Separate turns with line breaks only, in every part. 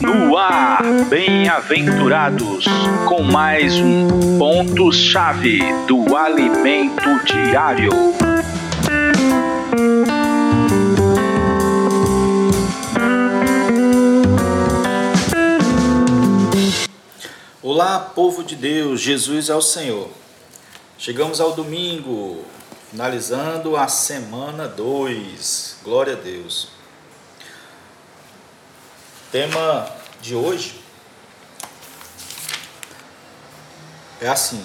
No ar, bem-aventurados, com mais um ponto-chave do alimento diário.
Olá, povo de Deus, Jesus é o Senhor. Chegamos ao domingo, finalizando a semana 2. Glória a Deus. Tema de hoje é assim: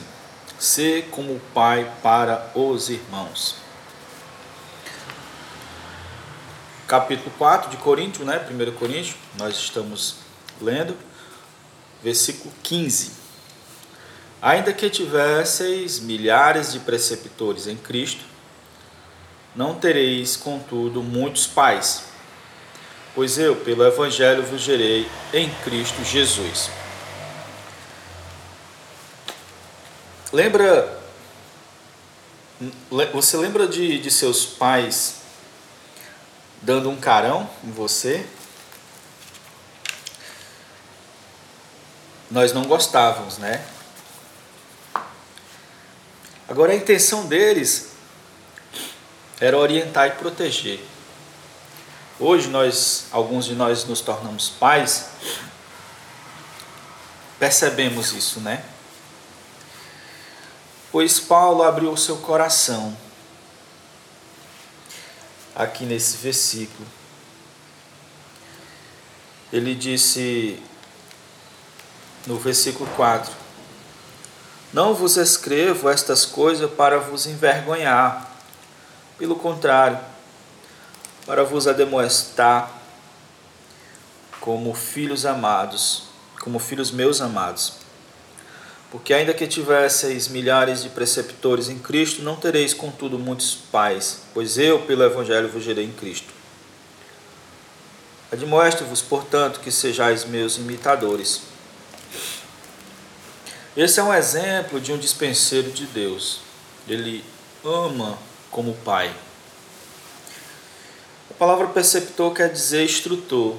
ser como pai para os irmãos. Capítulo 4 de Coríntios, né? 1 Coríntios, nós estamos lendo, versículo 15. Ainda que tivesseis milhares de preceptores em Cristo, não tereis, contudo, muitos pais, pois eu, pelo Evangelho, vos gerei em Cristo Jesus. Lembra, você lembra de, de seus pais dando um carão em você? Nós não gostávamos, né? Agora a intenção deles era orientar e proteger. Hoje nós, alguns de nós nos tornamos pais, percebemos isso, né? Pois Paulo abriu o seu coração aqui nesse versículo. Ele disse no versículo 4: não vos escrevo estas coisas para vos envergonhar, pelo contrário, para vos ademoestar como filhos amados, como filhos meus amados. Porque ainda que tivesseis milhares de preceptores em Cristo, não tereis contudo muitos pais, pois eu, pelo Evangelho, vos gerei em Cristo. Admoesto-vos, portanto, que sejais meus imitadores. Esse é um exemplo de um dispenseiro de Deus. Ele ama como pai. Palavra preceptor quer dizer instrutor.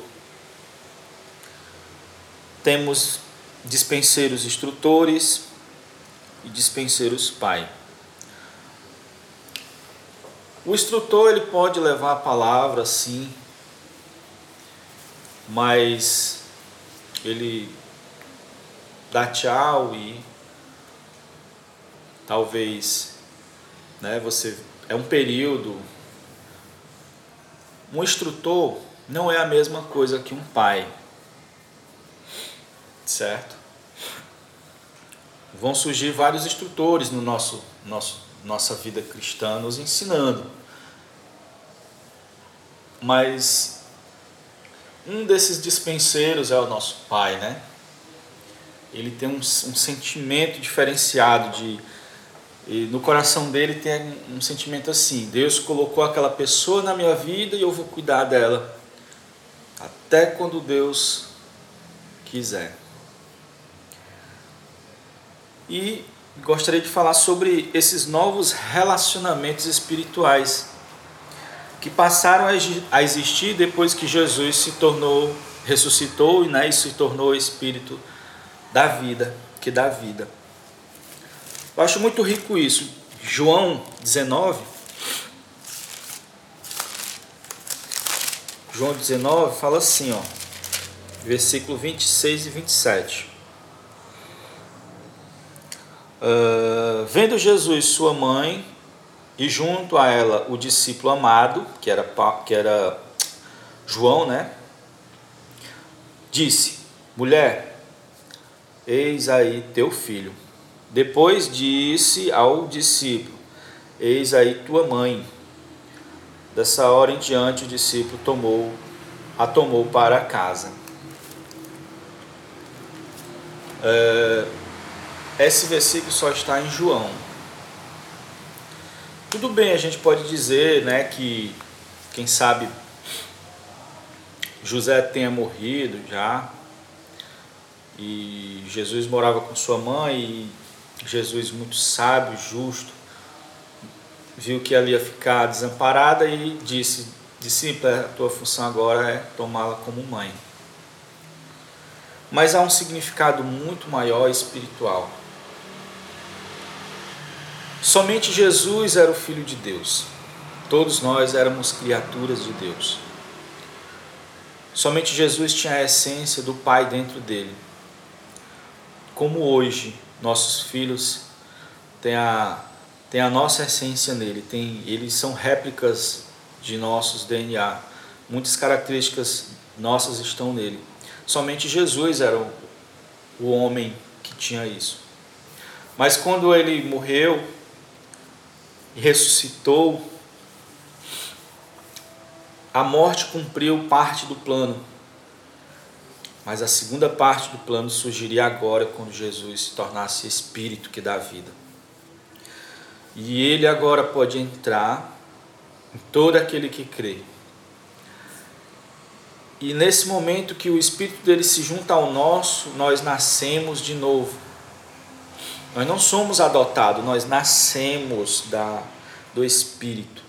Temos dispenseiros instrutores e dispenseiros pai. O instrutor ele pode levar a palavra sim, mas ele dar tchau e talvez né, você é um período. Um instrutor não é a mesma coisa que um pai. Certo? Vão surgir vários instrutores no nosso, nosso nossa vida cristã nos ensinando. Mas um desses dispenseiros é o nosso pai, né? ele tem um, um sentimento diferenciado de no coração dele tem um sentimento assim: Deus colocou aquela pessoa na minha vida e eu vou cuidar dela até quando Deus quiser. E gostaria de falar sobre esses novos relacionamentos espirituais que passaram a existir depois que Jesus se tornou, ressuscitou né, e se tornou Espírito da vida, que dá vida. Eu acho muito rico isso. João 19. João 19 fala assim, ó, versículo 26 e 27. Uh, vendo Jesus sua mãe e junto a ela o discípulo amado, que era, que era João, né? Disse: Mulher, Eis aí teu filho. Depois disse ao discípulo: Eis aí tua mãe. Dessa hora em diante o discípulo tomou a tomou para casa. É, esse versículo só está em João. Tudo bem, a gente pode dizer, né, que quem sabe José tenha morrido já, e Jesus morava com sua mãe e Jesus, muito sábio, justo, viu que ela ia ficar desamparada e disse: Discípula, a tua função agora é tomá-la como mãe. Mas há um significado muito maior espiritual. Somente Jesus era o Filho de Deus. Todos nós éramos criaturas de Deus. Somente Jesus tinha a essência do Pai dentro dele. Como hoje nossos filhos têm a, têm a nossa essência nele, tem, eles são réplicas de nossos DNA. Muitas características nossas estão nele. Somente Jesus era o, o homem que tinha isso. Mas quando ele morreu e ressuscitou, a morte cumpriu parte do plano. Mas a segunda parte do plano surgiria agora, quando Jesus se tornasse Espírito que dá vida. E ele agora pode entrar em todo aquele que crê. E nesse momento que o espírito dele se junta ao nosso, nós nascemos de novo. Nós não somos adotados, nós nascemos da, do espírito.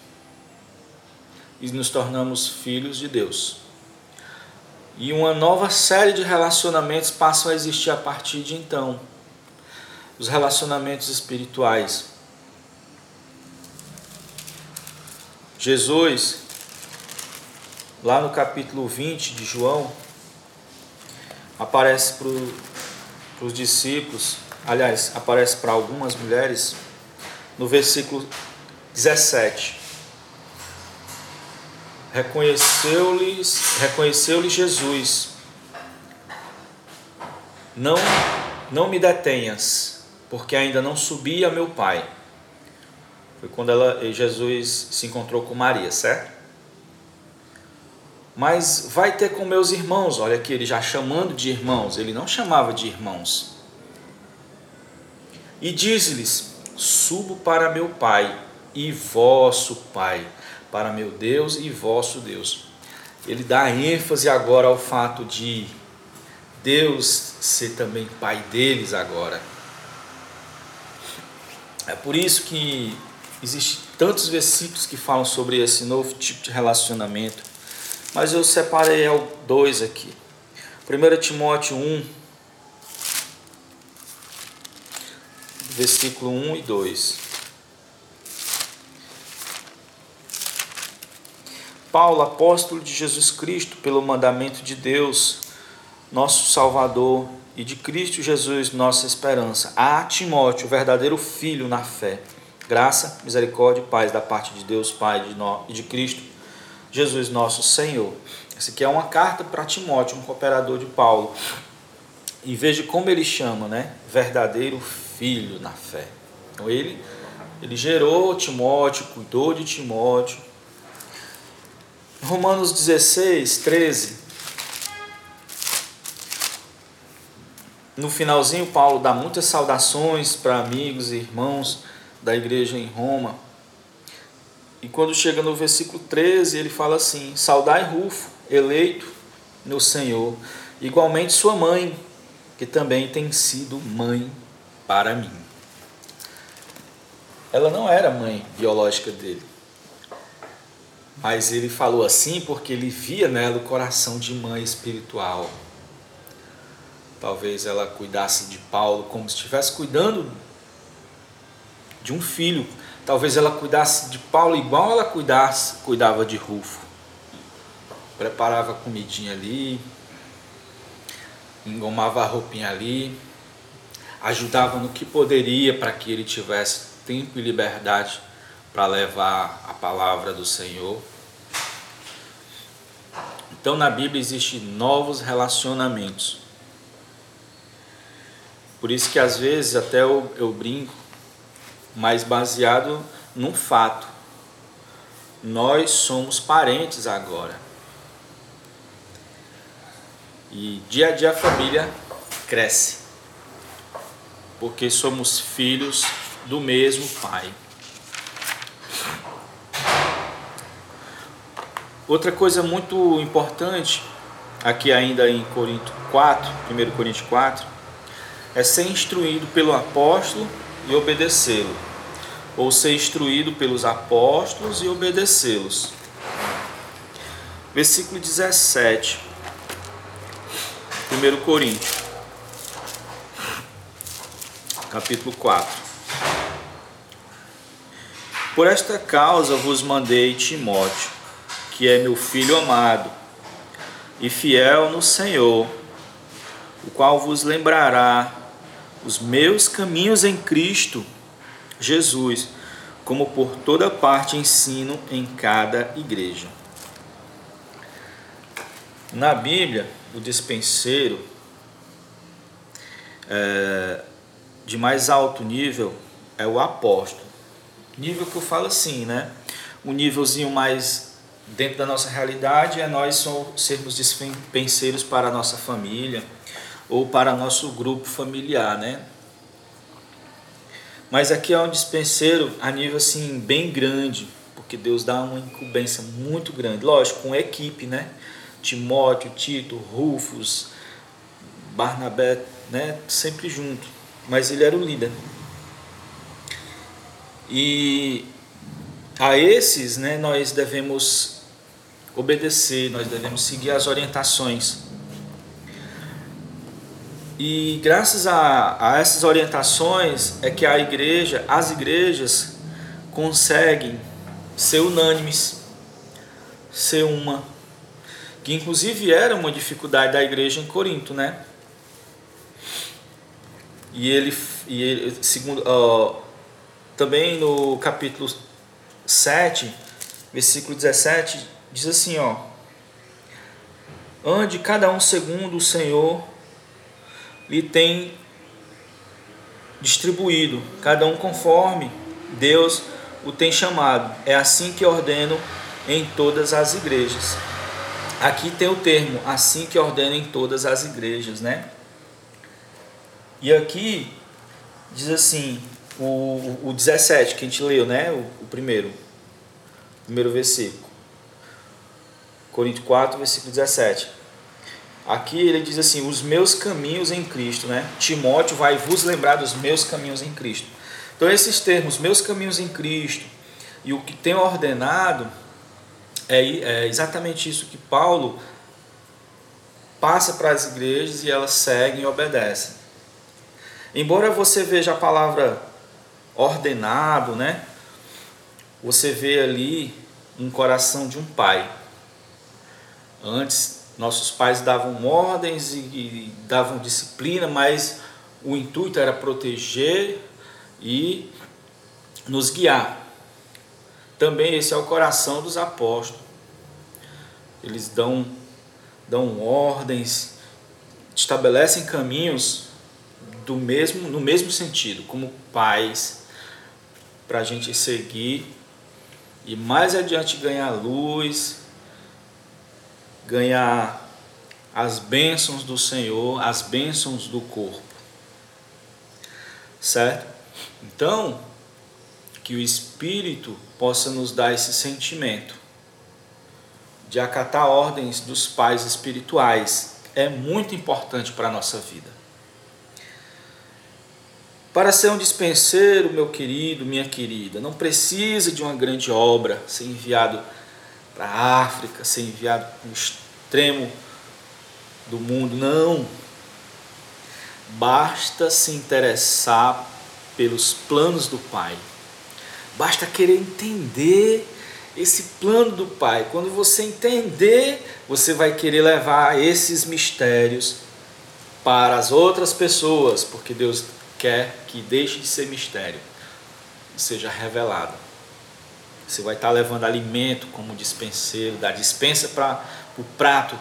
E nos tornamos filhos de Deus. E uma nova série de relacionamentos passam a existir a partir de então. Os relacionamentos espirituais. Jesus, lá no capítulo 20 de João, aparece para os discípulos, aliás, aparece para algumas mulheres, no versículo 17. Reconheceu-lhe reconheceu Jesus. Não, não me detenhas, porque ainda não subi a meu Pai foi quando ela, Jesus se encontrou com Maria, certo? Mas vai ter com meus irmãos, olha aqui, ele já chamando de irmãos, ele não chamava de irmãos. E diz-lhes: Subo para meu Pai e vosso Pai, para meu Deus e vosso Deus. Ele dá ênfase agora ao fato de Deus ser também Pai deles agora. É por isso que Existem tantos versículos que falam sobre esse novo tipo de relacionamento, mas eu separei dois aqui. 1 Timóteo 1, versículo 1 e 2. Paulo, apóstolo de Jesus Cristo, pelo mandamento de Deus, nosso Salvador, e de Cristo Jesus, nossa esperança, a Timóteo, verdadeiro filho na fé Graça, misericórdia e paz da parte de Deus Pai e de Cristo Jesus nosso Senhor. Essa aqui é uma carta para Timóteo, um cooperador de Paulo. E veja como ele chama, né? Verdadeiro filho na fé. Então ele, ele gerou Timóteo, cuidou de Timóteo. Romanos 16, 13. No finalzinho, Paulo dá muitas saudações para amigos e irmãos da igreja em Roma. E quando chega no versículo 13, ele fala assim: Saudai Rufo, eleito no Senhor, igualmente sua mãe, que também tem sido mãe para mim. Ela não era mãe biológica dele, mas ele falou assim porque ele via nela o coração de mãe espiritual. Talvez ela cuidasse de Paulo como se estivesse cuidando de um filho. Talvez ela cuidasse de Paulo igual ela cuidasse, cuidava de Rufo. Preparava a comidinha ali, engomava a roupinha ali, ajudava no que poderia para que ele tivesse tempo e liberdade para levar a palavra do Senhor. Então na Bíblia existem novos relacionamentos. Por isso que às vezes até eu, eu brinco mas baseado num fato. Nós somos parentes agora. E dia a dia a família cresce. Porque somos filhos do mesmo Pai. Outra coisa muito importante, aqui ainda em Corinto 4, 1 Coríntios 4, é ser instruído pelo apóstolo e obedecê-lo, ou ser instruído pelos apóstolos e obedecê-los. versículo 17, 1 Coríntios, capítulo 4. Por esta causa vos mandei Timóteo, que é meu filho amado e fiel no Senhor, o qual vos lembrará os meus caminhos em Cristo Jesus, como por toda parte ensino em cada igreja. Na Bíblia, o dispenseiro é, de mais alto nível é o apóstolo. Nível que eu falo assim, né? Um nívelzinho mais dentro da nossa realidade é nós sermos dispenseiros para a nossa família ou para nosso grupo familiar, né? Mas aqui é um dispenseiro a nível assim bem grande, porque Deus dá uma incumbência muito grande, lógico, com equipe, né? Timóteo, Tito, Rufus, Barnabé, né? Sempre junto, mas ele era o líder. E a esses, né, nós devemos obedecer, nós devemos seguir as orientações e graças a, a essas orientações é que a igreja, as igrejas conseguem ser unânimes, ser uma, que inclusive era uma dificuldade da igreja em Corinto, né? E ele, e ele segundo, também no capítulo 7, versículo 17, diz assim, ó: Ande cada um segundo o Senhor lhe tem distribuído, cada um conforme Deus o tem chamado. É assim que ordeno em todas as igrejas. Aqui tem o termo, assim que ordeno em todas as igrejas, né? E aqui diz assim, o, o 17 que a gente leu, né? O, o primeiro, primeiro versículo. Coríntios 4, versículo 17. Aqui ele diz assim: os meus caminhos em Cristo, né? Timóteo vai vos lembrar dos meus caminhos em Cristo. Então, esses termos, meus caminhos em Cristo, e o que tem ordenado, é, é exatamente isso que Paulo passa para as igrejas e elas seguem e obedecem. Embora você veja a palavra ordenado, né? Você vê ali um coração de um pai. Antes nossos pais davam ordens e, e davam disciplina, mas o intuito era proteger e nos guiar. Também esse é o coração dos apóstolos. Eles dão, dão ordens, estabelecem caminhos do mesmo, no mesmo sentido, como pais, para a gente seguir e mais adiante ganhar luz, ganhar as bênçãos do Senhor, as bênçãos do corpo. Certo? Então, que o Espírito possa nos dar esse sentimento de acatar ordens dos pais espirituais é muito importante para a nossa vida. Para ser um dispenseiro, meu querido, minha querida, não precisa de uma grande obra, ser enviado para a África, ser enviado para o extremo do mundo. Não. Basta se interessar pelos planos do Pai. Basta querer entender esse plano do Pai. Quando você entender, você vai querer levar esses mistérios para as outras pessoas, porque Deus quer que deixe de ser mistério, seja revelado. Você vai estar levando alimento como dispenseiro, da dispensa para o prato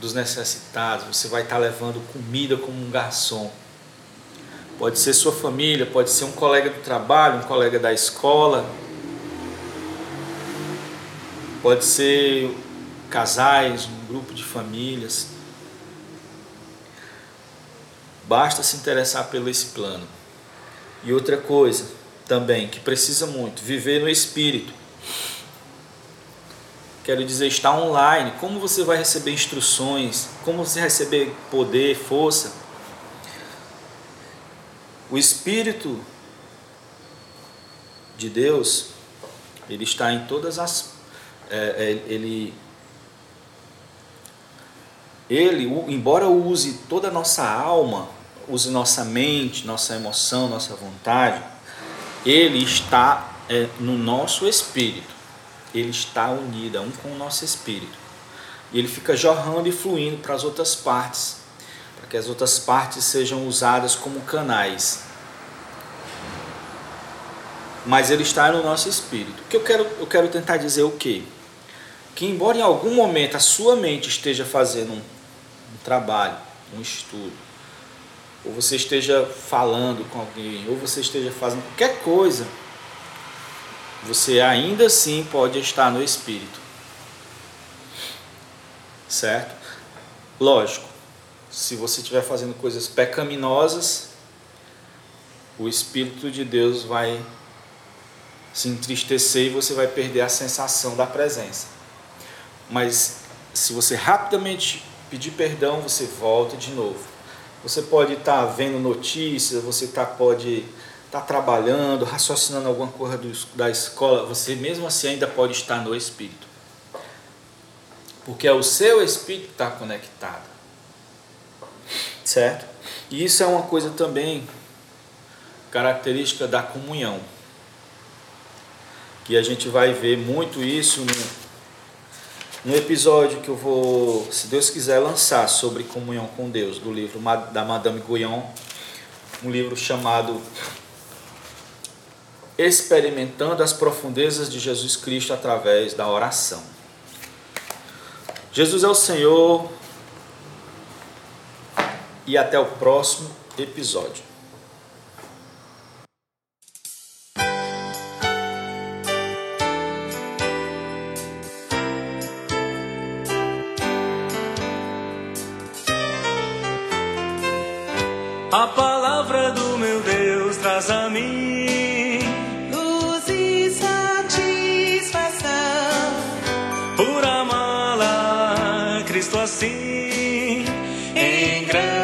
dos necessitados. Você vai estar levando comida como um garçom. Pode ser sua família, pode ser um colega do trabalho, um colega da escola. Pode ser casais, um grupo de famílias. Basta se interessar pelo esse plano. E outra coisa também que precisa muito, viver no espírito. Quero dizer, está online. Como você vai receber instruções? Como você vai receber poder, força? O Espírito de Deus, ele está em todas as. É, é, ele ele, embora use toda a nossa alma, use nossa mente, nossa emoção, nossa vontade, ele está é, no nosso espírito. Ele está unido um com o nosso espírito. E ele fica jorrando e fluindo para as outras partes, para que as outras partes sejam usadas como canais. Mas ele está no nosso espírito. O que eu quero, eu quero tentar dizer o quê? Que embora em algum momento a sua mente esteja fazendo um, um trabalho, um estudo, ou você esteja falando com alguém, ou você esteja fazendo qualquer coisa, você ainda assim pode estar no espírito. Certo? Lógico, se você estiver fazendo coisas pecaminosas, o espírito de Deus vai se entristecer e você vai perder a sensação da presença. Mas se você rapidamente pedir perdão, você volta de novo. Você pode estar vendo notícias, você tá, pode estar trabalhando, raciocinando alguma coisa do, da escola, você mesmo assim ainda pode estar no Espírito. Porque é o seu Espírito que está conectado. Certo? E isso é uma coisa também característica da comunhão. Que a gente vai ver muito isso no, no episódio que eu vou, se Deus quiser, lançar sobre comunhão com Deus, do livro da Madame Guyon, um livro chamado Experimentando as Profundezas de Jesus Cristo através da oração. Jesus é o Senhor e até o próximo episódio.
cree.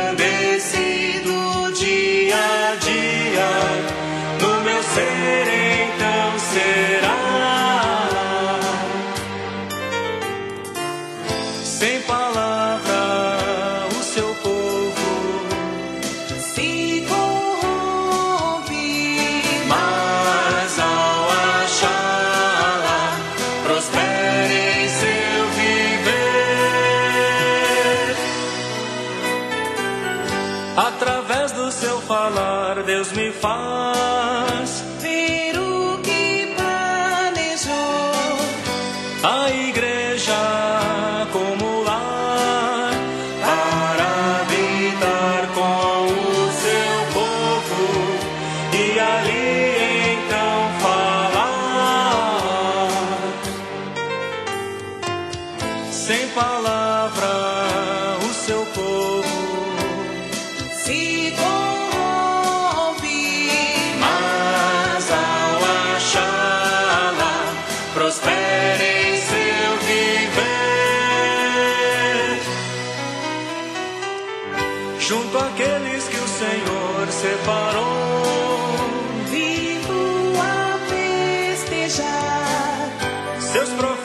Festejar.
seus profetas